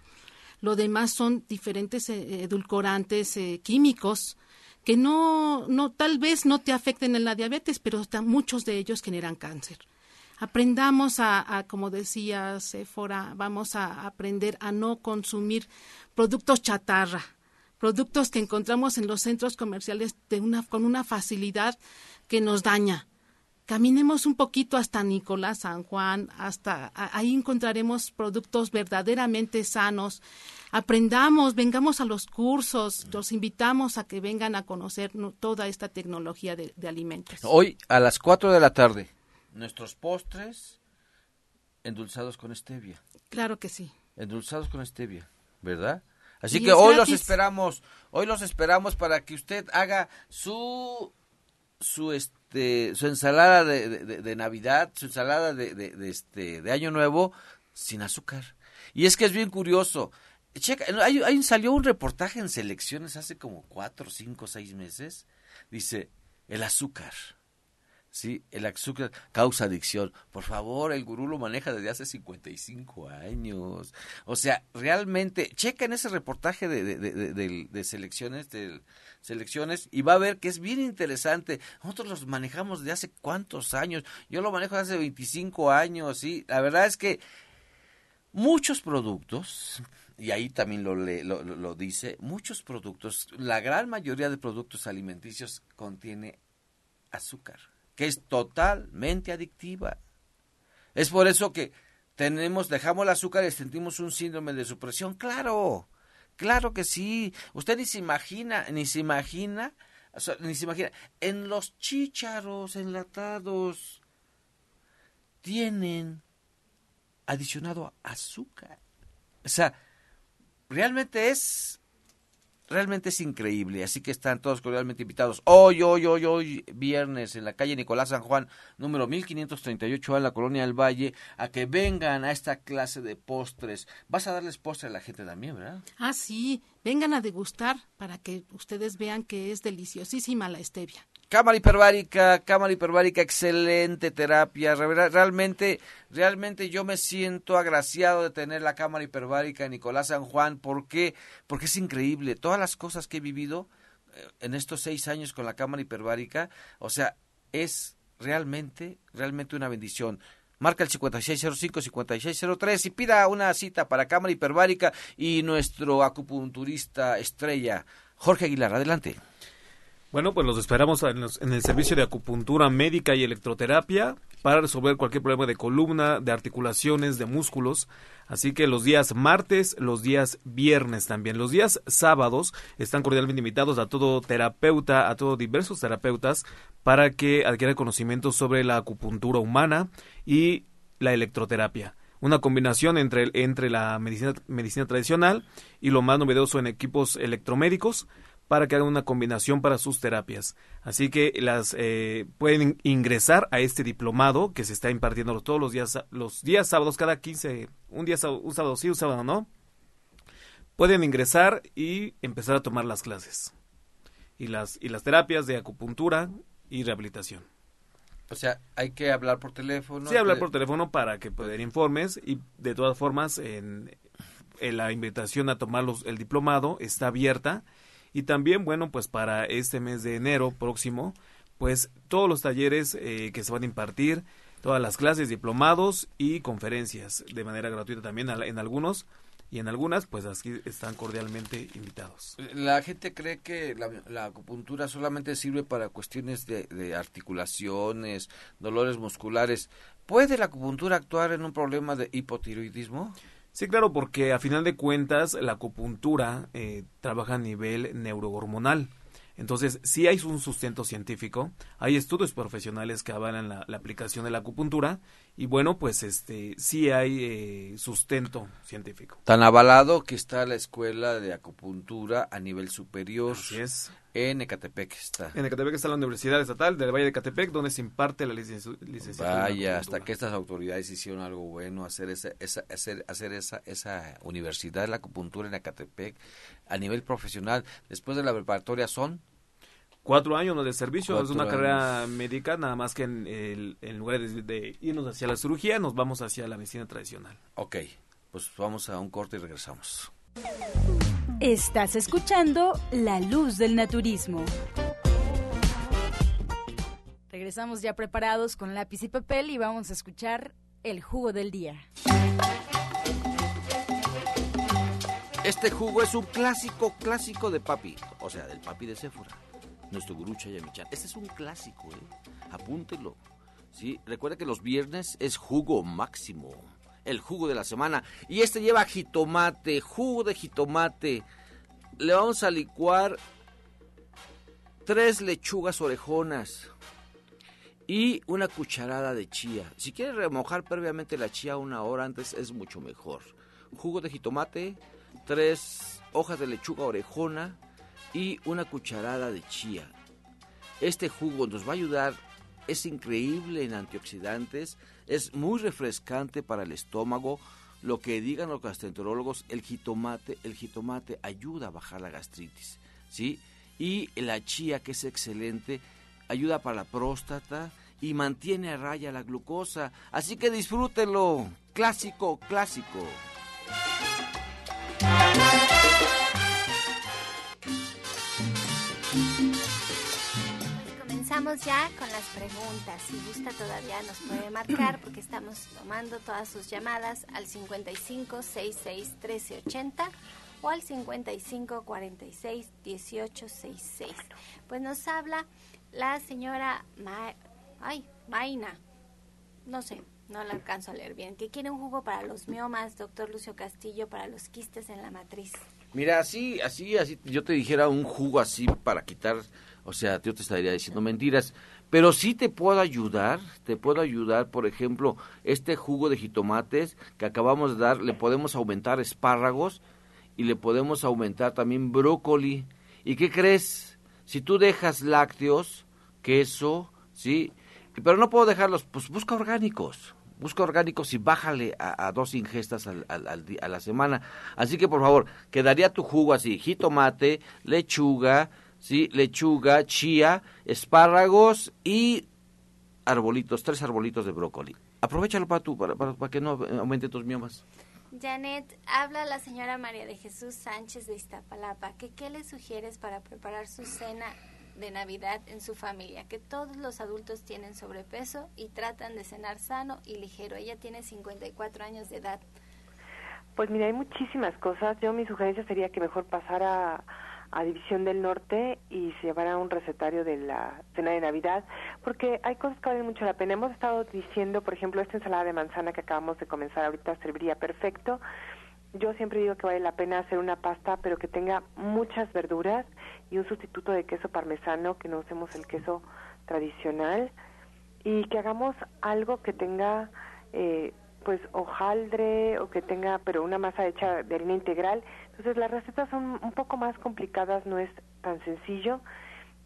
Lo demás son diferentes eh, edulcorantes eh, químicos que no, no, tal vez no te afecten en la diabetes, pero muchos de ellos generan cáncer. Aprendamos a, como decía Sephora, vamos a aprender a no consumir productos chatarra, productos que encontramos en los centros comerciales de una, con una facilidad que nos daña. Caminemos un poquito hasta Nicolás San Juan, hasta ahí encontraremos productos verdaderamente sanos aprendamos, vengamos a los cursos, los invitamos a que vengan a conocer toda esta tecnología de, alimentos. Hoy a las 4 de la tarde, nuestros postres endulzados con stevia. Claro que sí. Endulzados con stevia, ¿verdad? Así que hoy los esperamos, hoy los esperamos para que usted haga su su este su ensalada de, de Navidad, su ensalada de, de, este de Año Nuevo sin azúcar. Y es que es bien curioso. Checa, hay, salió un reportaje en selecciones hace como cuatro, cinco, seis meses. Dice, el azúcar. Sí, el azúcar causa adicción. Por favor, el gurú lo maneja desde hace 55 años. O sea, realmente, checa en ese reportaje de, de, selecciones, de selecciones, y va a ver que es bien interesante. Nosotros los manejamos desde hace cuántos años. Yo lo manejo desde hace 25 años, sí. La verdad es que muchos productos y ahí también lo, lo, lo, dice, muchos productos, la gran mayoría de productos alimenticios contiene azúcar, que es totalmente adictiva. Es por eso que tenemos, dejamos el azúcar y sentimos un síndrome de supresión. Claro, claro que sí. Usted ni se imagina, ni se imagina, ni se imagina. En los chícharos enlatados tienen adicionado azúcar. O sea, realmente es realmente es increíble, así que están todos cordialmente invitados. Hoy, hoy, hoy, hoy, viernes, en la calle Nicolás San Juan, número 1538 en la Colonia del Valle, a que vengan a esta clase de postres. Vas a darles postre a la gente también, ¿verdad? Ah, sí, vengan a degustar para que ustedes vean que es deliciosísima la stevia. Cámara hiperbárica, cámara hiperbárica, excelente terapia. Realmente, realmente yo me siento agraciado de tener la cámara hiperbárica en Nicolás San Juan. ¿Por qué? Porque es increíble. Todas las cosas que he vivido eh, en estos seis años con la cámara hiperbárica, o sea, es realmente, realmente una bendición. marca el 5605-5603 y pida una cita para cámara hiperbárica y nuestro acupunturista estrella, Jorge Aguilar. Adelante. Bueno, pues los esperamos en, en, el servicio de acupuntura médica y electroterapia para resolver cualquier problema de columna, de articulaciones, de músculos. Así que los días martes, los días viernes también. Los días sábados están cordialmente invitados a todo terapeuta, a todos diversos terapeutas, para que adquieran conocimientos sobre la acupuntura humana y la electroterapia una combinación entre, entre la medicina, medicina tradicional y lo más novedoso en equipos electromédicos para que hagan una combinación para sus terapias. Así que las eh, pueden ingresar a este diplomado que se está impartiendo todos los días, los días sábados, cada 15, un día un sábado sí, un sábado no. Pueden ingresar y empezar a tomar las clases y las y las terapias de acupuntura y rehabilitación. O sea, hay que hablar por teléfono. Sí, hablar por teléfono para que puedan informes y de todas formas en, en la invitación a tomar los, el diplomado está abierta y también, bueno, pues para este mes de enero próximo, pues todos los talleres eh, que se van a impartir, todas las clases, diplomados y conferencias de manera gratuita también en algunos y en algunas pues aquí están cordialmente invitados. La gente cree que la, acupuntura solamente sirve para cuestiones de, articulaciones, dolores musculares. ¿Puede la acupuntura actuar en un problema de hipotiroidismo? Sí, claro, porque a final de cuentas la acupuntura eh, trabaja a nivel neurohormonal. Entonces, sí hay un sustento científico, hay estudios profesionales que avalan la, la aplicación de la acupuntura y bueno, pues este sí hay eh, sustento científico. Tan avalado que está la escuela de acupuntura a nivel superior. Así es. En Ecatepec está. En Ecatepec está la Universidad Estatal del Valle de Ecatepec, donde se imparte la licenciatura. Vaya, hasta que estas autoridades hicieron algo bueno, hacer esa, esa, hacer, hacer esa, esa universidad de la acupuntura en Ecatepec a nivel profesional. Después de la preparatoria son cuatro años de servicio, es una carrera médica, nada más que en, el, en lugar de, irnos hacia la cirugía, nos vamos hacia la medicina tradicional. Ok, pues vamos a un corte y regresamos. Estás escuchando La Luz del Naturismo. Regresamos ya preparados con lápiz y papel y vamos a escuchar el jugo del día. Este jugo es un clásico, clásico de papi, o sea, del papi de Sephora nuestro gurú Chayamichan. Este es un clásico, ¿eh? Apúntelo. ¿sí? Recuerda que los viernes es jugo máximo, el jugo de la semana. Y este lleva jitomate, jugo de jitomate. Le vamos a licuar tres lechugas orejonas y una cucharada de chía. Si quieres remojar previamente la chía una hora antes es mucho mejor. Jugo de jitomate, tres hojas de lechuga orejona, y una cucharada de chía. Este jugo nos va a ayudar, es increíble en antioxidantes, es muy refrescante para el estómago. Lo que digan los gastroenterólogos, el jitomate, el jitomate ayuda a bajar la gastritis, ¿sí? Y la chía, que es excelente, ayuda para la próstata y mantiene a raya la glucosa. Así que disfrútenlo. Clásico, clásico. Comenzamos ya con las preguntas. Si gusta todavía nos puede marcar (clears throat) porque estamos tomando todas sus llamadas al 55 66 13 80 o al 55 46 18 66. Pues nos habla la señora Ay, Maina. No sé, no la alcanzo a leer bien. Que quiere un jugo para los miomas, doctor Lucio Castillo, para los quistes en la matriz. Mira, así, así, así, yo te dijera un jugo así para quitar, o sea, yo te estaría diciendo mentiras, pero sí te puedo ayudar, te puedo ayudar, por ejemplo, este jugo de jitomates que acabamos de dar, le podemos aumentar espárragos y le podemos aumentar también brócoli. ¿Y qué crees? Si tú dejas lácteos, queso, ¿sí? Pero no puedo dejarlos, pues busca orgánicos busca orgánicos y bájale a, dos ingestas al, a la semana. Así que por favor, quedaría tu jugo así, jitomate, lechuga, ¿sí? lechuga, chía, espárragos y arbolitos, tres arbolitos de brócoli. Aprovechalo para tú, para, para, que no aumente tus miomas. Janet, habla la señora María de Jesús Sánchez de Iztapalapa. ¿Qué, ¿Qué le sugieres para preparar su cena de Navidad en su familia, que todos los adultos tienen sobrepeso y tratan de cenar sano y ligero. Ella tiene 54 años de edad. Pues mira, hay muchísimas cosas. Yo mi sugerencia sería que mejor pasara a División del Norte y se llevara un recetario de la cena de Navidad, porque hay cosas que valen mucho la pena. Hemos estado diciendo, por ejemplo, esta ensalada de manzana que acabamos de comenzar ahorita serviría perfecto. Yo siempre digo que vale la pena hacer una pasta, pero que tenga muchas verduras y un sustituto de queso parmesano, que no usemos el queso tradicional, y que hagamos algo que tenga eh, pues hojaldre o que tenga pero una masa hecha de harina integral. Entonces las recetas son un poco más complicadas, no es tan sencillo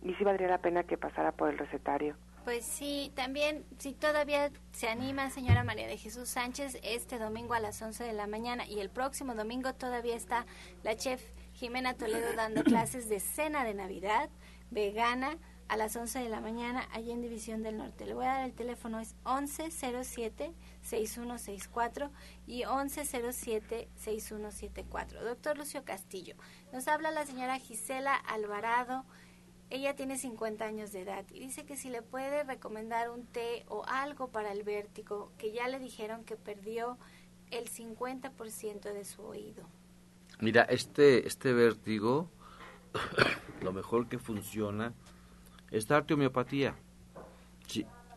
y sí valdría la pena que pasara por el recetario. Pues sí, también, si todavía se anima, señora María de Jesús Sánchez, este domingo a las 11 de la mañana y el próximo domingo todavía está la chef Jimena Toledo dando (coughs) clases de cena de Navidad vegana a las 11 de la mañana allí en División del Norte. Le voy a dar el teléfono, es 1107-6164 y 1107-6174. Doctor Lucio Castillo, nos habla la señora Gisela Alvarado. Ella tiene 50 años de edad y dice que si le puede recomendar un té o algo para el vértigo, que ya le dijeron que perdió el 50% de su oído. Mira, este, este vértigo, (coughs) lo mejor que funciona es darte homeopatía.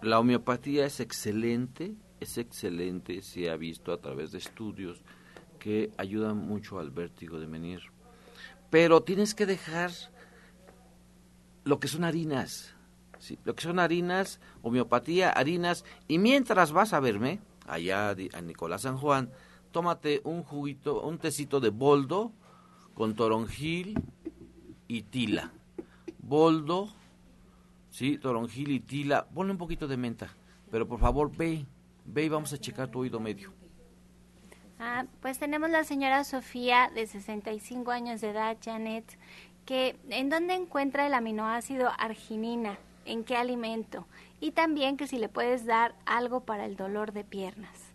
La homeopatía es excelente, es excelente, se ha visto a través de estudios que ayudan mucho al vértigo de venir. Pero tienes que dejar lo que son harinas, ¿sí? lo que son harinas, homeopatía, harinas, y mientras vas a verme, allá a Nicolás San Juan, tómate un juguito, un tecito de boldo con toronjil y tila. Boldo, sí, toronjil y tila, ponle un poquito de menta, pero por favor ve, ve y vamos a checar tu oído medio. Ah, pues tenemos la señora Sofía de 65 años de edad, Janet, que ¿en dónde encuentra el aminoácido arginina? ¿En qué alimento? Y también que si le puedes dar algo para el dolor de piernas.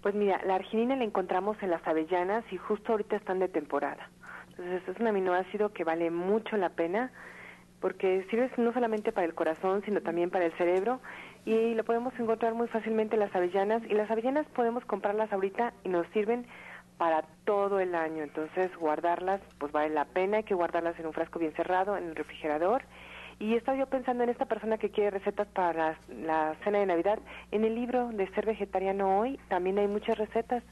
Pues mira, la arginina la encontramos en las avellanas y justo ahorita están de temporada. Entonces es un aminoácido que vale mucho la pena porque sirve no solamente para el corazón, sino también para el cerebro y lo podemos encontrar muy fácilmente en las avellanas y las avellanas podemos comprarlas ahorita y nos sirven para todo el año. Entonces, guardarlas, pues vale la pena, hay que guardarlas en un frasco bien cerrado, en el refrigerador. Y estaba yo pensando en esta persona que quiere recetas para la, cena de Navidad. En el libro de Ser Vegetariano Hoy también hay muchas recetas.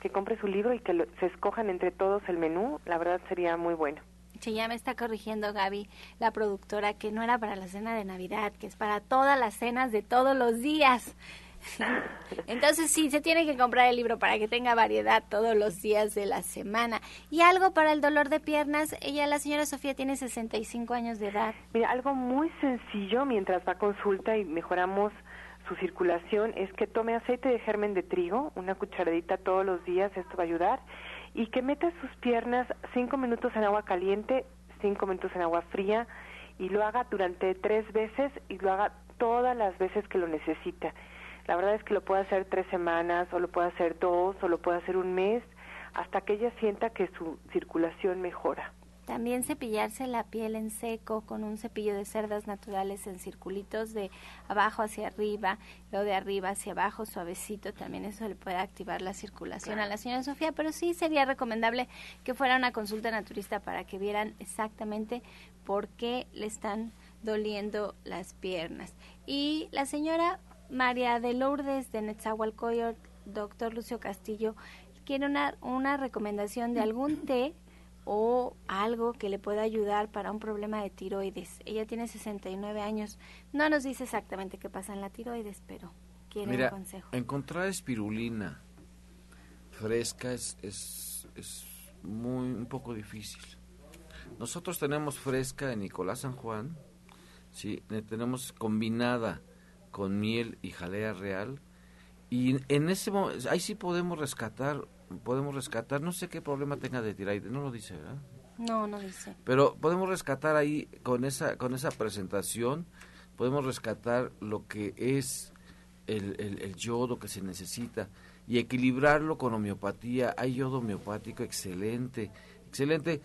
Que compre su libro y que se escojan entre todos el menú. La verdad sería muy bueno. Sí, ya me está corrigiendo Gaby, la productora, que no era para la cena de Navidad, que es para todas las cenas de todos los días. (laughs) Entonces sí, se tiene que comprar el libro para que tenga variedad todos los días de la semana. Y algo para el dolor de piernas, ella, la señora Sofía, tiene 65 años de edad. Mira, algo muy sencillo mientras va a consulta y mejoramos su circulación es que tome aceite de germen de trigo, una cucharadita todos los días, esto va a ayudar, y que meta sus piernas cinco minutos en agua caliente, cinco minutos en agua fría, y lo haga durante tres veces y lo haga todas las veces que lo necesita. La verdad es que lo puede hacer tres semanas, o lo puede hacer dos, o lo puede hacer un mes, hasta que ella sienta que su circulación mejora. También cepillarse la piel en seco con un cepillo de cerdas naturales en circulitos de abajo hacia arriba, lo de arriba hacia abajo, suavecito, también eso le puede activar la circulación a la señora Sofía, pero sí sería recomendable que fuera una consulta naturista para que vieran exactamente por qué le están doliendo las piernas. Y la señora María de Lourdes de Netzahualcoyot, doctor Lucio Castillo, quiere una, una recomendación de algún té o algo que le pueda ayudar para un problema de tiroides. Ella tiene 69 años. No nos dice exactamente qué pasa en la tiroides, pero quiere un consejo. Encontrar espirulina fresca es, es, es muy un poco difícil. Nosotros tenemos fresca en Nicolás San Juan, sí, tenemos combinada con miel y jalea real y en ese momento ahí sí podemos rescatar podemos rescatar no sé qué problema tenga de tiroides no lo dice verdad no no dice. Pero podemos rescatar ahí con esa con esa presentación podemos rescatar lo que es el, el, el yodo que se necesita y equilibrarlo con homeopatía. Hay yodo homeopático excelente excelente.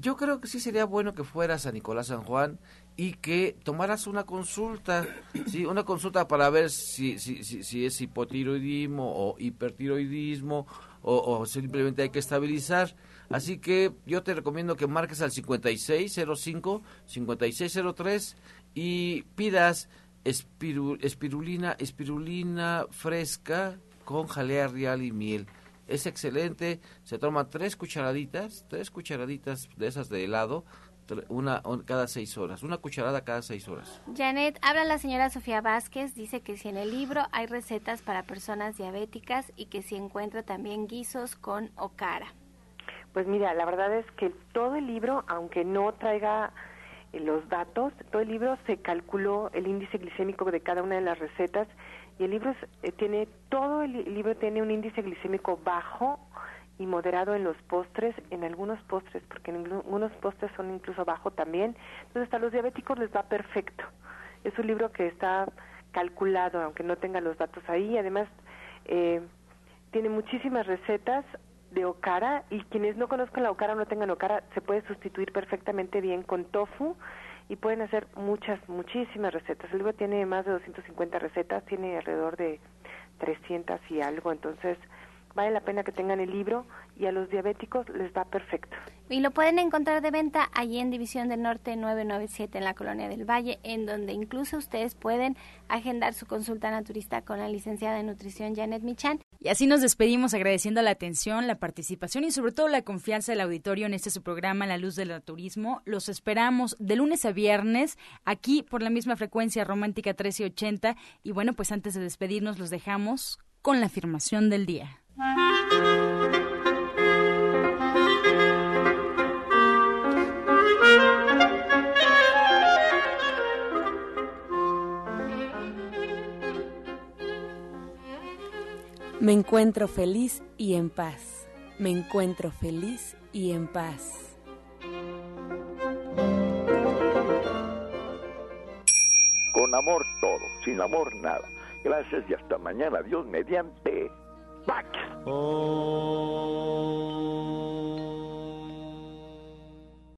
Yo creo que sí sería bueno que fueras a Nicolás San Juan y que tomaras una consulta, sí, una consulta para ver si, si, si, si es hipotiroidismo o hipertiroidismo o, simplemente hay que estabilizar. Así que yo te recomiendo que marques al 5605, 5603 y pidas espirulina, espirulina fresca con jalea real y miel. Es excelente, se toma tres cucharaditas, tres cucharaditas de esas de helado, una cada seis horas, una cucharada cada seis horas. Janet, habla la señora Sofía Vázquez, dice que si en el libro hay recetas para personas diabéticas y que si encuentra también guisos con okara. Pues mira, la verdad es que todo el libro, aunque no traiga eh, los datos, todo el libro se calculó el índice glicémico de cada una de las recetas y el libro eh, tiene, todo el libro tiene un índice glicémico bajo y moderado en los postres, en algunos postres, porque en algunos postres son incluso bajo también. Entonces a los diabéticos les va perfecto. Es un libro que está calculado, aunque no tenga los datos ahí. Además, eh, tiene muchísimas recetas de okara y quienes no conozcan la okara o no tengan okara se puede sustituir perfectamente bien con tofu y pueden hacer muchas, muchísimas recetas. El libro tiene más de 250 recetas, tiene alrededor de 300 y algo, entonces vale la pena que tengan el libro y a los diabéticos les va perfecto. Y lo pueden encontrar de venta allí en División del Norte 997 en la Colonia del Valle, en donde incluso ustedes pueden agendar su consulta naturista con la licenciada en nutrición Janet Michan. Y así nos despedimos agradeciendo la atención, la participación y sobre todo la confianza del auditorio en este su programa La Luz del Naturismo. Los esperamos de lunes a viernes aquí por la misma frecuencia romántica 1380 y bueno, pues antes de despedirnos los dejamos con la afirmación del día. Me encuentro feliz y en paz. Me encuentro feliz y en paz. Con amor todo, sin amor nada. Gracias y hasta mañana. Dios mediante. Pax. Oh.